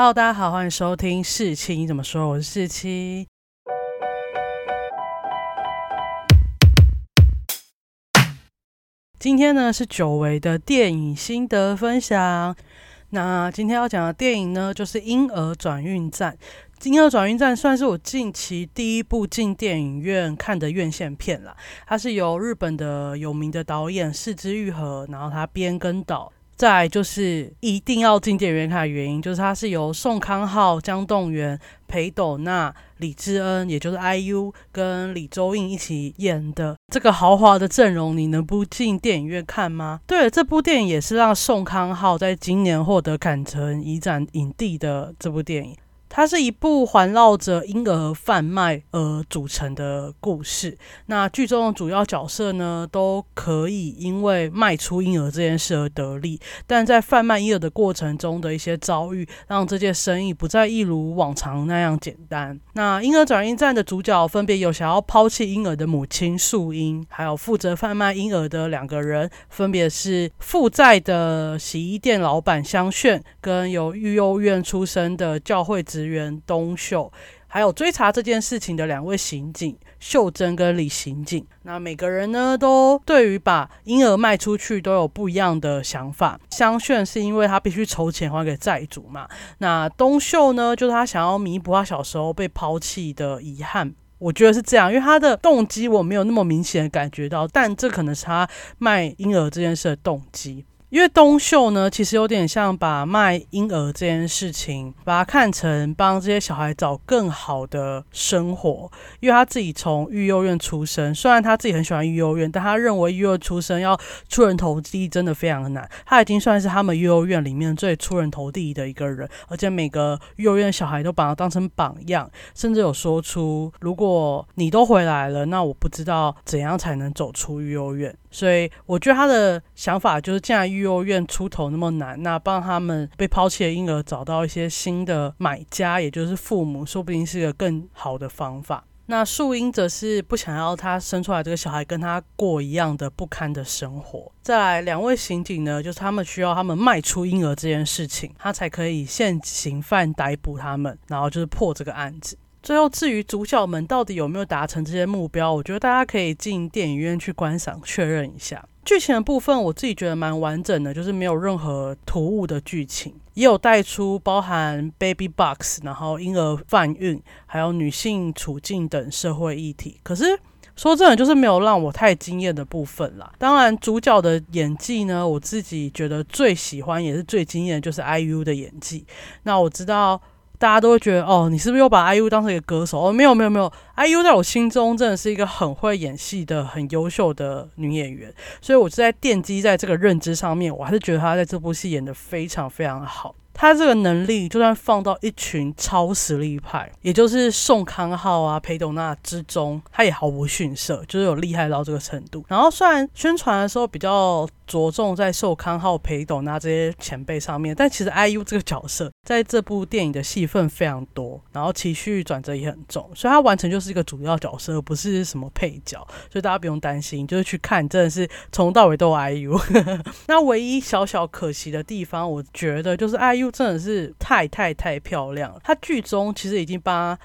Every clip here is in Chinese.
Hello，大家好，欢迎收听四七你怎么说？我是四七。今天呢是久违的电影心得分享。那今天要讲的电影呢，就是《婴儿转运站》。《婴儿转运站》算是我近期第一部进电影院看的院线片了。它是由日本的有名的导演四之愈合，然后他编跟导。再就是一定要进电影院看的原因，就是它是由宋康昊、姜栋元、裴斗娜、李智恩，也就是 IU 跟李周胤一起演的这个豪华的阵容，你能不进电影院看吗？对，这部电影也是让宋康昊在今年获得坎城影展影帝的这部电影。它是一部环绕着婴儿贩卖而组成的故事。那剧中的主要角色呢，都可以因为卖出婴儿这件事而得利，但在贩卖婴儿的过程中的一些遭遇，让这件生意不再一如往常那样简单。那婴儿转运站的主角分别有想要抛弃婴儿的母亲素英，还有负责贩卖婴儿的两个人，分别是负债的洗衣店老板香炫，跟有育幼院出身的教会职。职员东秀，还有追查这件事情的两位刑警秀珍跟李刑警。那每个人呢，都对于把婴儿卖出去都有不一样的想法。香炫是因为他必须筹钱还给债主嘛。那东秀呢，就是他想要弥补他小时候被抛弃的遗憾。我觉得是这样，因为他的动机我没有那么明显的感觉到，但这可能是他卖婴儿这件事的动机。因为东秀呢，其实有点像把卖婴儿这件事情，把它看成帮这些小孩找更好的生活。因为他自己从育幼院出生，虽然他自己很喜欢育幼院，但他认为育幼出生要出人头地真的非常的难。他已经算是他们育幼院里面最出人头地的一个人，而且每个育幼院小孩都把他当成榜样，甚至有说出：如果你都回来了，那我不知道怎样才能走出育幼院。所以我觉得他的想法就是，既然育幼院出头那么难，那帮他们被抛弃的婴儿找到一些新的买家，也就是父母，说不定是一个更好的方法。那树英则是不想要他生出来这个小孩跟他过一样的不堪的生活。再来，两位刑警呢，就是他们需要他们卖出婴儿这件事情，他才可以现行犯逮捕他们，然后就是破这个案子。最后，至于主角们到底有没有达成这些目标，我觉得大家可以进电影院去观赏确认一下。剧情的部分，我自己觉得蛮完整的，就是没有任何突兀的剧情，也有带出包含 baby box，然后婴儿贩运，还有女性处境等社会议题。可是说真的，就是没有让我太惊艳的部分啦。当然，主角的演技呢，我自己觉得最喜欢也是最惊艳，就是 IU 的演技。那我知道。大家都会觉得哦，你是不是又把 IU 当成一个歌手？哦，没有没有没有，IU 在我心中真的是一个很会演戏的、很优秀的女演员，所以我是在奠基在这个认知上面，我还是觉得她在这部戏演的非常非常好。他这个能力，就算放到一群超实力派，也就是宋康昊啊、裴斗娜之中，他也毫无逊色，就是有厉害到这个程度。然后虽然宣传的时候比较着重在寿康号、裴斗娜这些前辈上面，但其实 IU 这个角色在这部电影的戏份非常多，然后情绪转折也很重，所以他完成就是一个主要角色，而不是什么配角。所以大家不用担心，就是去看真的是从到尾都有 IU。那唯一小小可惜的地方，我觉得就是 IU。真的是太太太漂亮了！他剧中其实已经把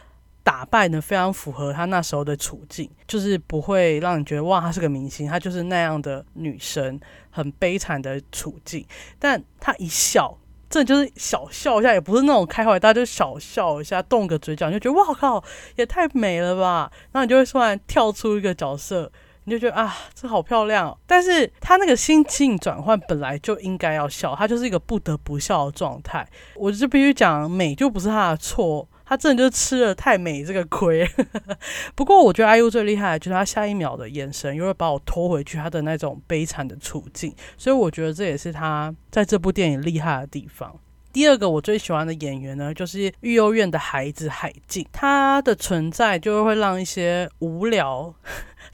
打扮的非常符合他那时候的处境，就是不会让你觉得哇，她是个明星，她就是那样的女生，很悲惨的处境。但她一笑，这就是小笑一下，也不是那种开怀大，就小笑一下，动个嘴角，你就觉得哇靠，也太美了吧！然后你就会突然跳出一个角色。你就觉得啊，这好漂亮，但是他那个心境转换本来就应该要笑，他就是一个不得不笑的状态。我就必须讲，美就不是他的错，他真的就吃了太美这个亏。不过我觉得 IU 最厉害的就是他下一秒的眼神，又会把我拖回去他的那种悲惨的处境，所以我觉得这也是他在这部电影厉害的地方。第二个我最喜欢的演员呢，就是育幼院的孩子海静，他的存在就会让一些无聊。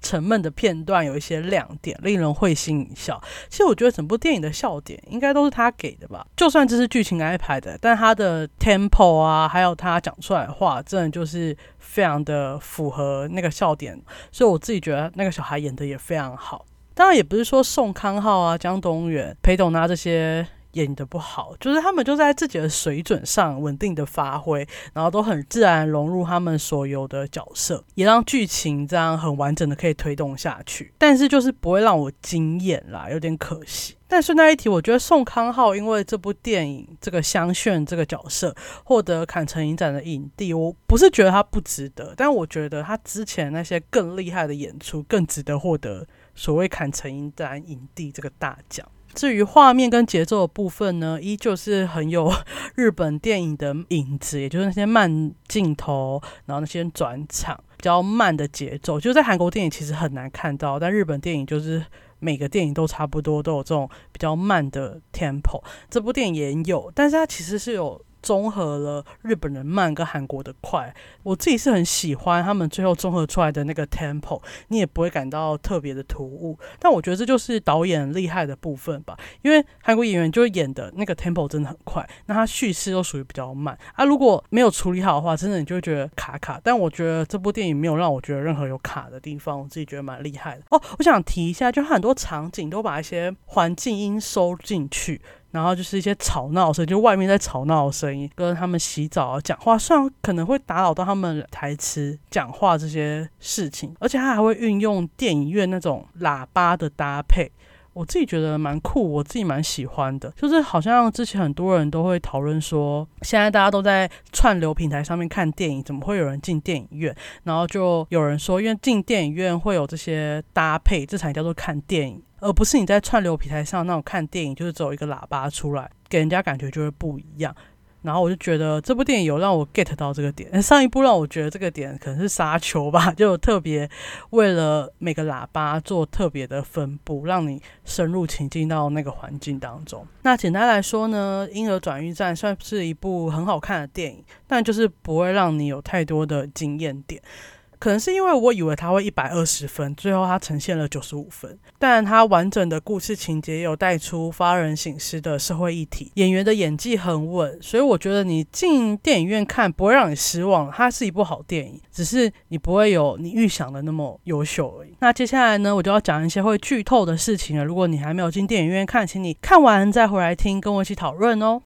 沉闷的片段有一些亮点，令人会心一笑。其实我觉得整部电影的笑点应该都是他给的吧。就算这是剧情安排的，但他的 tempo 啊，还有他讲出来的话，真的就是非常的符合那个笑点。所以我自己觉得那个小孩演的也非常好。当然也不是说宋康昊啊、江东元、裴斗娜这些演的不好，就是他们就在自己的水准上稳定的发挥，然后都很自然融入他们所有的角色，也让剧情这样很完整的可以推动下去。但是就是不会让我惊艳啦，有点可惜。但顺带一提，我觉得宋康昊因为这部电影这个香炫这个角色获得坎城影展的影帝，我不是觉得他不值得，但我觉得他之前那些更厉害的演出更值得获得所谓坎城影展影帝这个大奖。至于画面跟节奏的部分呢，依旧是很有 日本电影的影子，也就是那些慢镜头，然后那些转场比较慢的节奏，就在韩国电影其实很难看到，但日本电影就是。每个电影都差不多，都有这种比较慢的 tempo。这部电影也有，但是它其实是有。综合了日本人慢跟韩国的快，我自己是很喜欢他们最后综合出来的那个 tempo，你也不会感到特别的突兀。但我觉得这就是导演厉害的部分吧，因为韩国演员就演的那个 tempo 真的很快，那他叙事又属于比较慢啊。如果没有处理好的话，真的你就会觉得卡卡。但我觉得这部电影没有让我觉得任何有卡的地方，我自己觉得蛮厉害的哦。我想提一下，就很多场景都把一些环境音收进去。然后就是一些吵闹声，就外面在吵闹的声音，跟他们洗澡啊、讲话，虽然可能会打扰到他们台词、讲话这些事情，而且他还会运用电影院那种喇叭的搭配。我自己觉得蛮酷，我自己蛮喜欢的。就是好像之前很多人都会讨论说，现在大家都在串流平台上面看电影，怎么会有人进电影院？然后就有人说，因为进电影院会有这些搭配，这才叫做看电影，而不是你在串流平台上那种看电影，就是走一个喇叭出来，给人家感觉就会不一样。然后我就觉得这部电影有让我 get 到这个点，上一部让我觉得这个点可能是沙丘吧，就特别为了每个喇叭做特别的分布，让你深入情境到那个环境当中。那简单来说呢，《婴儿转运站》算是一部很好看的电影，但就是不会让你有太多的经验点。可能是因为我以为他会一百二十分，最后他呈现了九十五分。但他完整的故事情节有带出发人省思的社会议题，演员的演技很稳，所以我觉得你进电影院看不会让你失望。它是一部好电影，只是你不会有你预想的那么优秀而已。那接下来呢，我就要讲一些会剧透的事情了。如果你还没有进电影院看，请你看完再回来听，跟我一起讨论哦。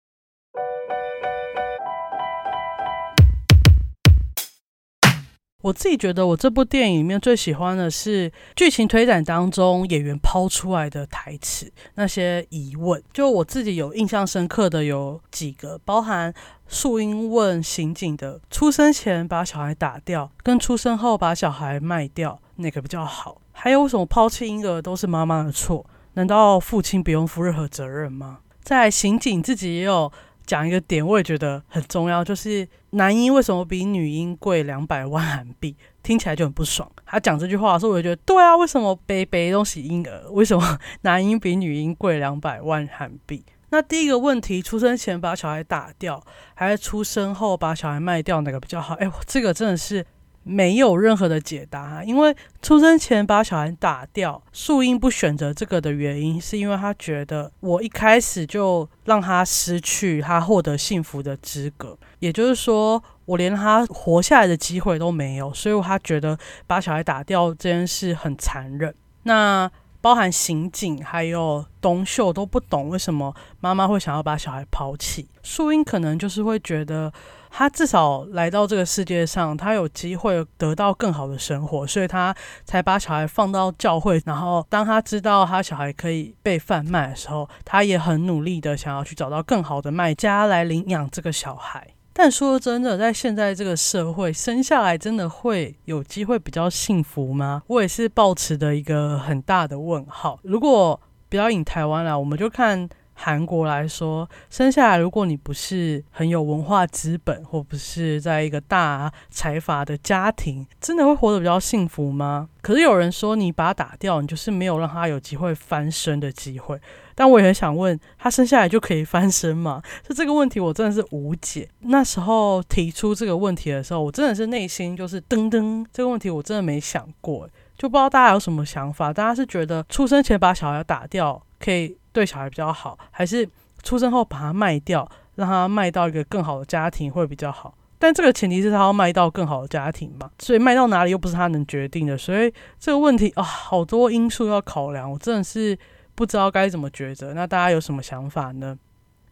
我自己觉得，我这部电影里面最喜欢的是剧情推展当中演员抛出来的台词，那些疑问。就我自己有印象深刻的有几个，包含树英问刑警的：出生前把小孩打掉，跟出生后把小孩卖掉，哪个比较好？还有为什么抛弃婴儿都是妈妈的错？难道父亲不用负任何责任吗？在刑警自己也有。讲一个点，我也觉得很重要，就是男婴为什么比女婴贵两百万韩币？听起来就很不爽。他讲这句话的时候，我就觉得对啊，为什么背背东西婴儿？为什么男婴比女婴贵两百万韩币？那第一个问题，出生前把小孩打掉，还是出生后把小孩卖掉，哪个比较好？哎，这个真的是。没有任何的解答，因为出生前把小孩打掉，树英不选择这个的原因，是因为他觉得我一开始就让他失去他获得幸福的资格，也就是说，我连他活下来的机会都没有，所以他觉得把小孩打掉这件事很残忍。那包含刑警还有东秀都不懂为什么妈妈会想要把小孩抛弃，树英可能就是会觉得。他至少来到这个世界上，他有机会得到更好的生活，所以他才把小孩放到教会。然后，当他知道他小孩可以被贩卖的时候，他也很努力的想要去找到更好的卖家来领养这个小孩。但说真的，在现在这个社会，生下来真的会有机会比较幸福吗？我也是抱持的一个很大的问号。如果不要引台湾了，我们就看。韩国来说，生下来如果你不是很有文化资本，或不是在一个大财阀的家庭，真的会活得比较幸福吗？可是有人说，你把他打掉，你就是没有让他有机会翻身的机会。但我也很想问，他生下来就可以翻身吗？就 这个问题，我真的是无解。那时候提出这个问题的时候，我真的是内心就是噔噔，这个问题我真的没想过，就不知道大家有什么想法。大家是觉得出生前把小孩打掉可以？对小孩比较好，还是出生后把它卖掉，让他卖到一个更好的家庭会比较好？但这个前提是他要卖到更好的家庭嘛，所以卖到哪里又不是他能决定的，所以这个问题啊，好多因素要考量，我真的是不知道该怎么抉择。那大家有什么想法呢？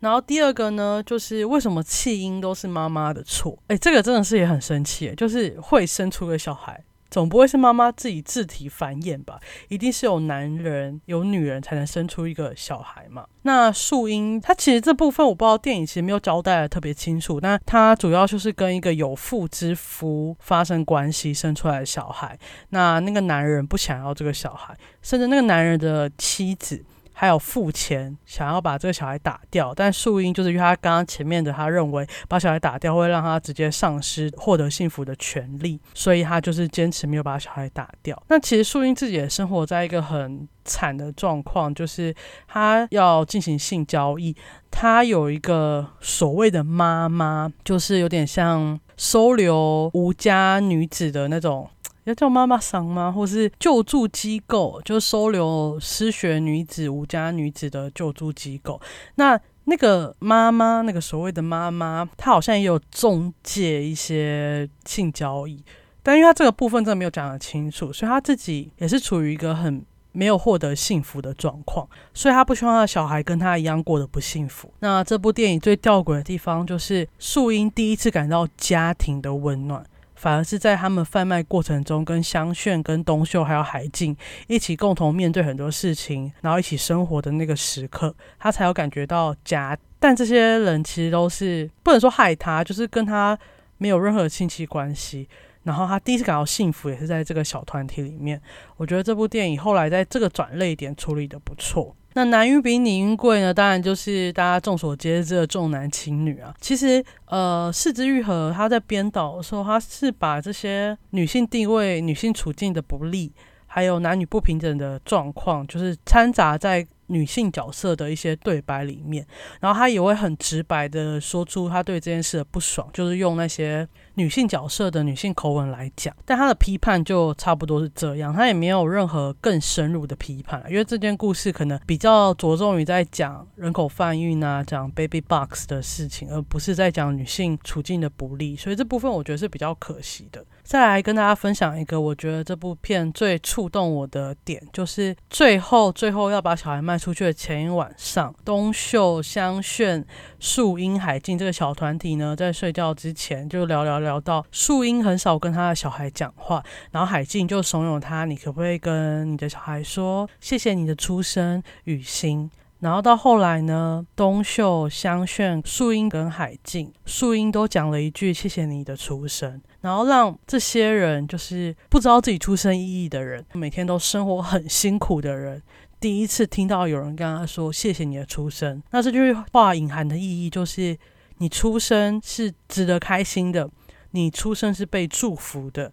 然后第二个呢，就是为什么弃婴都是妈妈的错？哎，这个真的是也很生气，就是会生出个小孩。总不会是妈妈自己自体繁衍吧？一定是有男人有女人才能生出一个小孩嘛？那树英，它其实这部分我不知道电影其实没有交代的特别清楚，那它主要就是跟一个有妇之夫发生关系生出来的小孩。那那个男人不想要这个小孩，甚至那个男人的妻子。还有付钱想要把这个小孩打掉，但树英就是因为他刚刚前面的他认为把小孩打掉会让他直接丧失获得幸福的权利，所以他就是坚持没有把小孩打掉。那其实树英自己也生活在一个很惨的状况，就是他要进行性交易，他有一个所谓的妈妈，就是有点像收留无家女子的那种。要叫妈妈桑吗？或是救助机构，就收留失学女子、无家女子的救助机构。那那个妈妈，那个所谓的妈妈，她好像也有中介一些性交易，但因为她这个部分真的没有讲得清楚，所以她自己也是处于一个很没有获得幸福的状况，所以她不希望她的小孩跟她一样过得不幸福。那这部电影最吊诡的地方，就是树英第一次感到家庭的温暖。反而是在他们贩卖过程中，跟香炫、跟东秀还有海静一起共同面对很多事情，然后一起生活的那个时刻，他才有感觉到家。但这些人其实都是不能说害他，就是跟他没有任何亲戚关系。然后他第一次感到幸福，也是在这个小团体里面。我觉得这部电影后来在这个转泪点处理的不错。那男运比女运贵呢？当然就是大家众所皆知的重男轻女啊。其实，呃，四之愈合他在编导的时候，他是把这些女性地位、女性处境的不利，还有男女不平等的状况，就是掺杂在。女性角色的一些对白里面，然后他也会很直白的说出他对这件事的不爽，就是用那些女性角色的女性口吻来讲。但他的批判就差不多是这样，他也没有任何更深入的批判，因为这件故事可能比较着重于在讲人口贩运啊，讲 baby box 的事情，而不是在讲女性处境的不利，所以这部分我觉得是比较可惜的。再来跟大家分享一个，我觉得这部片最触动我的点，就是最后最后要把小孩卖出去的前一晚上，东秀、香炫、树英、海静这个小团体呢，在睡觉之前就聊聊聊到树英很少跟他的小孩讲话，然后海静就怂恿他，你可不可以跟你的小孩说谢谢你的出生，雨欣。然后到后来呢，东秀、香炫、树英跟海静，树英都讲了一句谢谢你的出生。然后让这些人，就是不知道自己出生意义的人，每天都生活很辛苦的人，第一次听到有人跟他说“谢谢你的出生”，那这句话隐含的意义就是，你出生是值得开心的，你出生是被祝福的。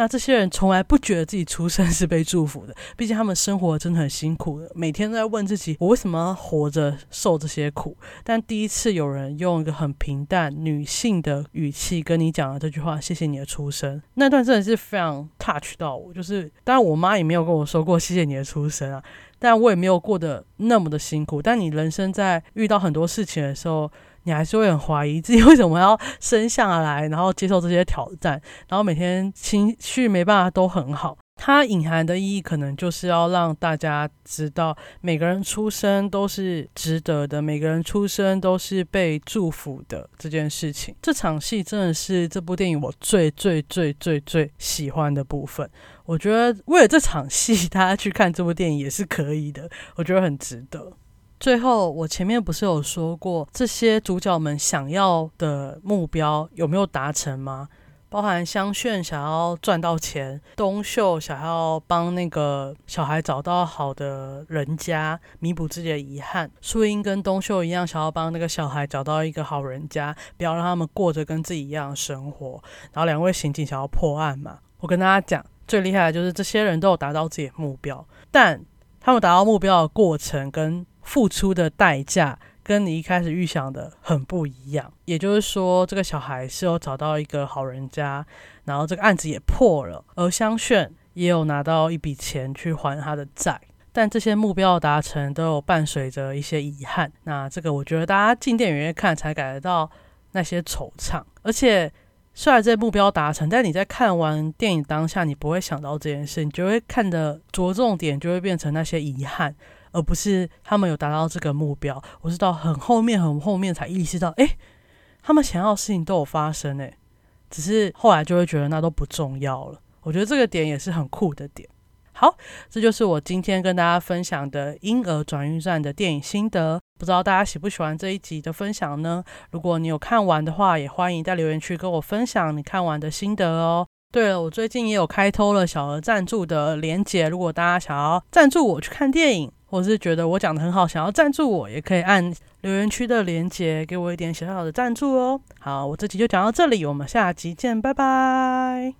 那这些人从来不觉得自己出生是被祝福的，毕竟他们生活真的很辛苦的，每天都在问自己：我为什么要活着受这些苦？但第一次有人用一个很平淡女性的语气跟你讲了这句话：“谢谢你的出生。”那段真的是非常 touch 到我。就是，当然我妈也没有跟我说过“谢谢你的出生”啊，但我也没有过得那么的辛苦。但你人生在遇到很多事情的时候，你还是会很怀疑自己为什么要生下来，然后接受这些挑战，然后每天情绪没办法都很好。它隐含的意义可能就是要让大家知道，每个人出生都是值得的，每个人出生都是被祝福的这件事情。这场戏真的是这部电影我最最最最最喜欢的部分。我觉得为了这场戏，大家去看这部电影也是可以的，我觉得很值得。最后，我前面不是有说过这些主角们想要的目标有没有达成吗？包含香炫想要赚到钱，东秀想要帮那个小孩找到好的人家，弥补自己的遗憾。树英跟东秀一样，想要帮那个小孩找到一个好人家，不要让他们过着跟自己一样的生活。然后两位刑警想要破案嘛？我跟大家讲，最厉害的就是这些人都有达到自己的目标，但他们达到目标的过程跟付出的代价跟你一开始预想的很不一样，也就是说，这个小孩是有找到一个好人家，然后这个案子也破了，而香炫也有拿到一笔钱去还他的债，但这些目标达成都有伴随着一些遗憾。那这个我觉得大家进电影院看才感觉到那些惆怅，而且虽然这些目标达成，但你在看完电影当下，你不会想到这件事，你就会看的着重点就会变成那些遗憾。而不是他们有达到这个目标。我是到很后面、很后面才意识到，哎，他们想要的事情都有发生，哎，只是后来就会觉得那都不重要了。我觉得这个点也是很酷的点。好，这就是我今天跟大家分享的婴儿转运站的电影心得。不知道大家喜不喜欢这一集的分享呢？如果你有看完的话，也欢迎在留言区跟我分享你看完的心得哦。对了，我最近也有开通了小额赞助的连结，如果大家想要赞助我去看电影，或是觉得我讲的很好，想要赞助我，也可以按留言区的链接给我一点小小的赞助哦。好，我这集就讲到这里，我们下集见，拜拜。